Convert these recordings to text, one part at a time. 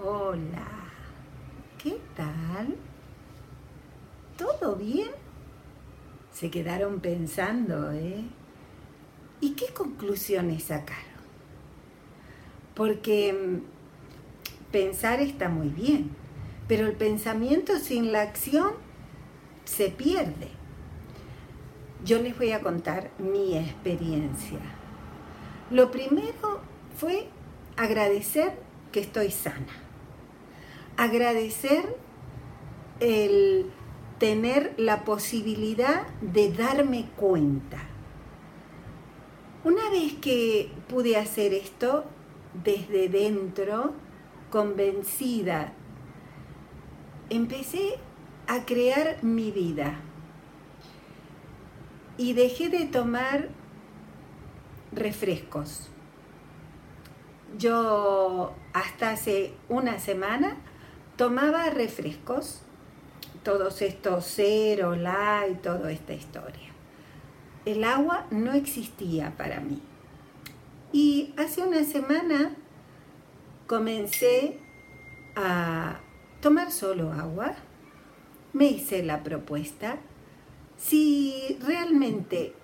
Hola, ¿qué tal? ¿Todo bien? Se quedaron pensando, ¿eh? ¿Y qué conclusiones sacaron? Porque mm, pensar está muy bien, pero el pensamiento sin la acción se pierde. Yo les voy a contar mi experiencia. Lo primero fue agradecer que estoy sana. Agradecer el tener la posibilidad de darme cuenta. Una vez que pude hacer esto desde dentro, convencida, empecé a crear mi vida y dejé de tomar refrescos. Yo hasta hace una semana tomaba refrescos, todos estos cero, y toda esta historia. El agua no existía para mí. Y hace una semana comencé a tomar solo agua. Me hice la propuesta. Si realmente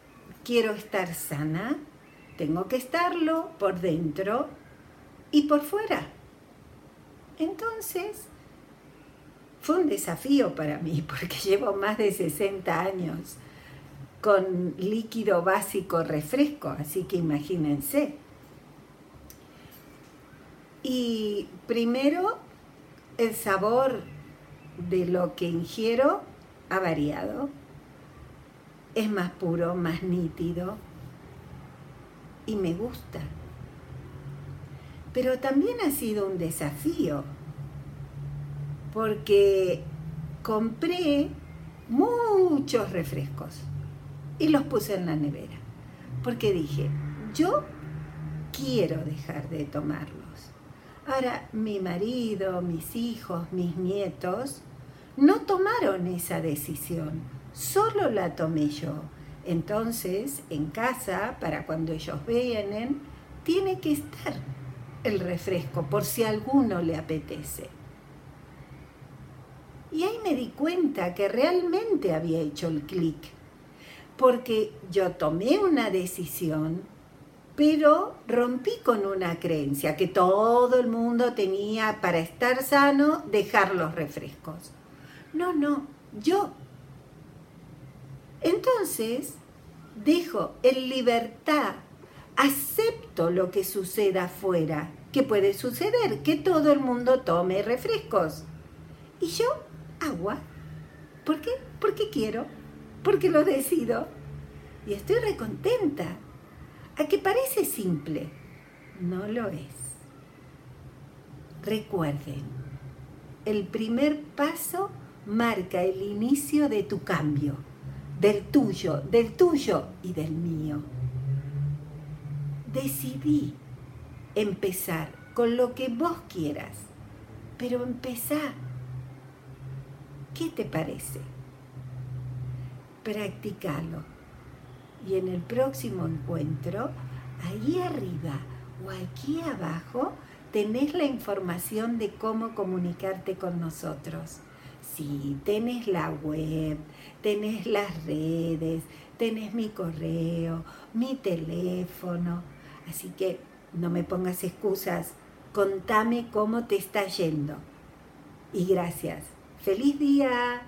quiero estar sana, tengo que estarlo por dentro y por fuera. Entonces, fue un desafío para mí porque llevo más de 60 años con líquido básico refresco, así que imagínense. Y primero, el sabor de lo que ingiero ha variado. Es más puro, más nítido y me gusta pero también ha sido un desafío, porque compré muchos refrescos y los puse en la nevera, porque dije, yo quiero dejar de tomarlos. Ahora, mi marido, mis hijos, mis nietos, no tomaron esa decisión, solo la tomé yo. Entonces, en casa, para cuando ellos vienen, tiene que estar el refresco, por si alguno le apetece. Y ahí me di cuenta que realmente había hecho el clic, porque yo tomé una decisión, pero rompí con una creencia que todo el mundo tenía para estar sano dejar los refrescos. No, no, yo. Entonces, dejo en libertad acepto lo que suceda afuera. ¿Qué puede suceder? Que todo el mundo tome refrescos. Y yo, agua. ¿Por qué? Porque quiero. Porque lo decido. Y estoy recontenta. A que parece simple. No lo es. Recuerden, el primer paso marca el inicio de tu cambio, del tuyo, del tuyo y del mío decidí empezar con lo que vos quieras, pero empezá. ¿Qué te parece? Practicalo. Y en el próximo encuentro, ahí arriba o aquí abajo, tenés la información de cómo comunicarte con nosotros. Sí, tenés la web, tenés las redes, tenés mi correo, mi teléfono Así que no me pongas excusas, contame cómo te está yendo. Y gracias. ¡Feliz día!